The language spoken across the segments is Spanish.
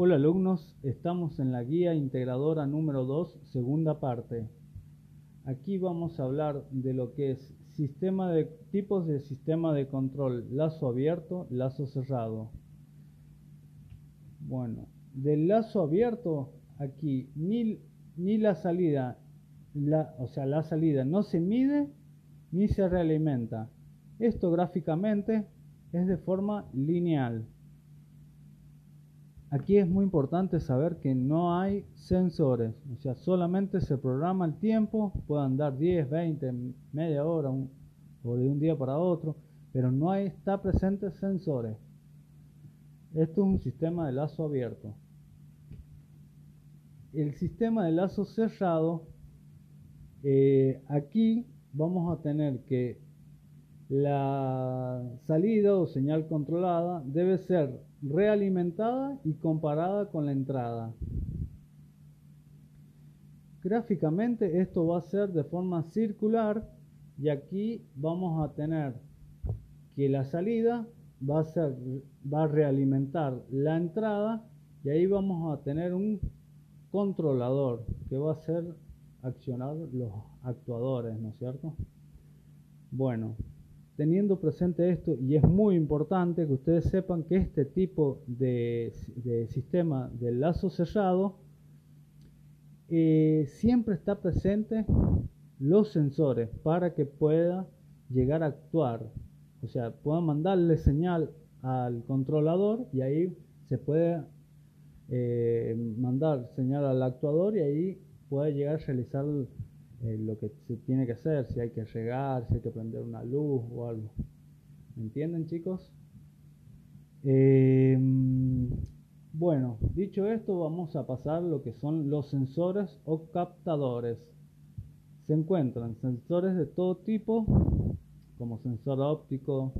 Hola alumnos, estamos en la guía integradora número 2, segunda parte. Aquí vamos a hablar de lo que es sistema tipos de sistema de control, lazo abierto, lazo cerrado. Bueno, del lazo abierto aquí ni, ni la salida, o sea, la salida no se mide ni se realimenta. Esto gráficamente es de forma lineal. Aquí es muy importante saber que no hay sensores, o sea, solamente se programa el tiempo, puede andar 10, 20, media hora o de un día para otro, pero no hay, está presente sensores. Esto es un sistema de lazo abierto. El sistema de lazo cerrado, eh, aquí vamos a tener que la salida o señal controlada debe ser realimentada y comparada con la entrada. Gráficamente esto va a ser de forma circular y aquí vamos a tener que la salida va a ser va a realimentar la entrada y ahí vamos a tener un controlador que va a ser accionar los actuadores, ¿no es cierto? Bueno, teniendo presente esto, y es muy importante que ustedes sepan que este tipo de, sistema de lazo cerrado eh, siempre está presente los sensores para que pueda llegar a actuar. O sea, pueda mandarle señal al controlador y ahí se puede eh, mandar señal al actuador y ahí puede llegar a realizar eh, lo que se tiene que hacer, si hay que regar, si hay que prender una luz o algo. ¿Me entienden chicos? Em, bueno, dicho esto vamos a pasar lo que son los sensores o captadores. Se encuentran sensores de todo tipo, como sensor óptico,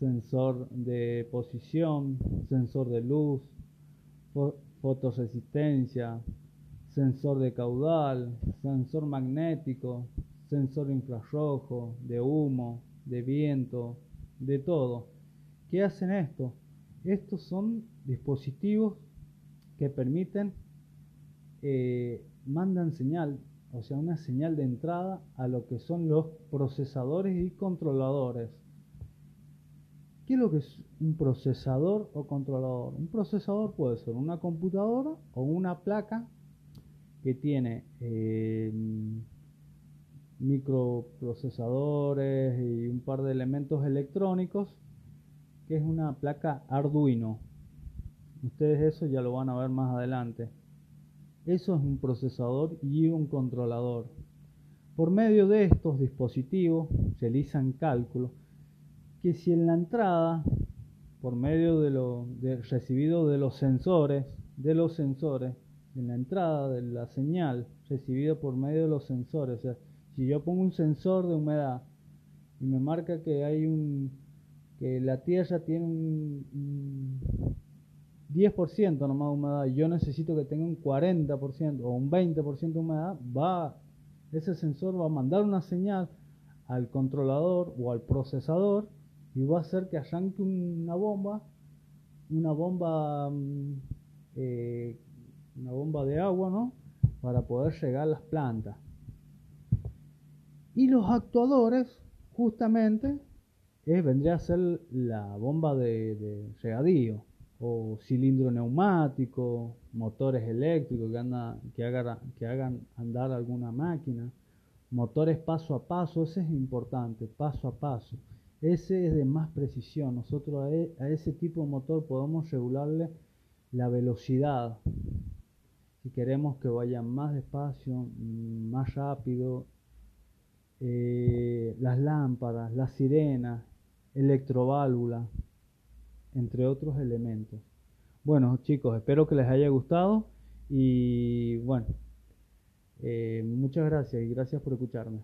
sensor de posición, sensor de luz, fotoresistencia, sensor de caudal, sensor magnético, sensor infrarrojo, de humo, de viento, de todo. ¿Qué hacen esto? Estos son dispositivos que permiten, eh, mandan señal, o sea, una señal de entrada a lo que son los procesadores y controladores. ¿Qué es lo que es un procesador o controlador? Un procesador puede ser una computadora o una placa que tiene eh, microprocesadores y un par de elementos electrónicos, que es una placa Arduino. Ustedes eso ya lo van a ver más adelante. Eso es un procesador y un controlador. Por medio de estos dispositivos se realizan cálculos que si en la entrada, por medio de lo recibido de los sensores, de los sensores, en la entrada de la señal recibida por medio de los sensores. O sea, si yo pongo un sensor de humedad y me marca que hay un que la tierra tiene un, 10% nomás de humedad, yo necesito que tenga un 40% o un 20% de humedad, va ese sensor va a mandar una señal al controlador o al procesador y va a hacer que arranque una bomba, una bomba mm, eh, una bomba de agua, ¿no? Para poder llegar a las plantas. Y los actuadores, justamente, es, vendría a ser la bomba de, regadío, o cilindro neumático, motores eléctricos que, anda, que, hagan, andar alguna máquina, motores paso a paso, ese es importante, paso a paso. Ese es de más precisión. Nosotros a, e, a ese tipo de motor podemos regularle la velocidad si queremos que vaya más despacio, más rápido, eh, las lámparas, las sirenas, electroválvula, entre otros elementos. Bueno chicos, espero que les haya gustado y bueno, eh, muchas gracias y gracias por escucharme.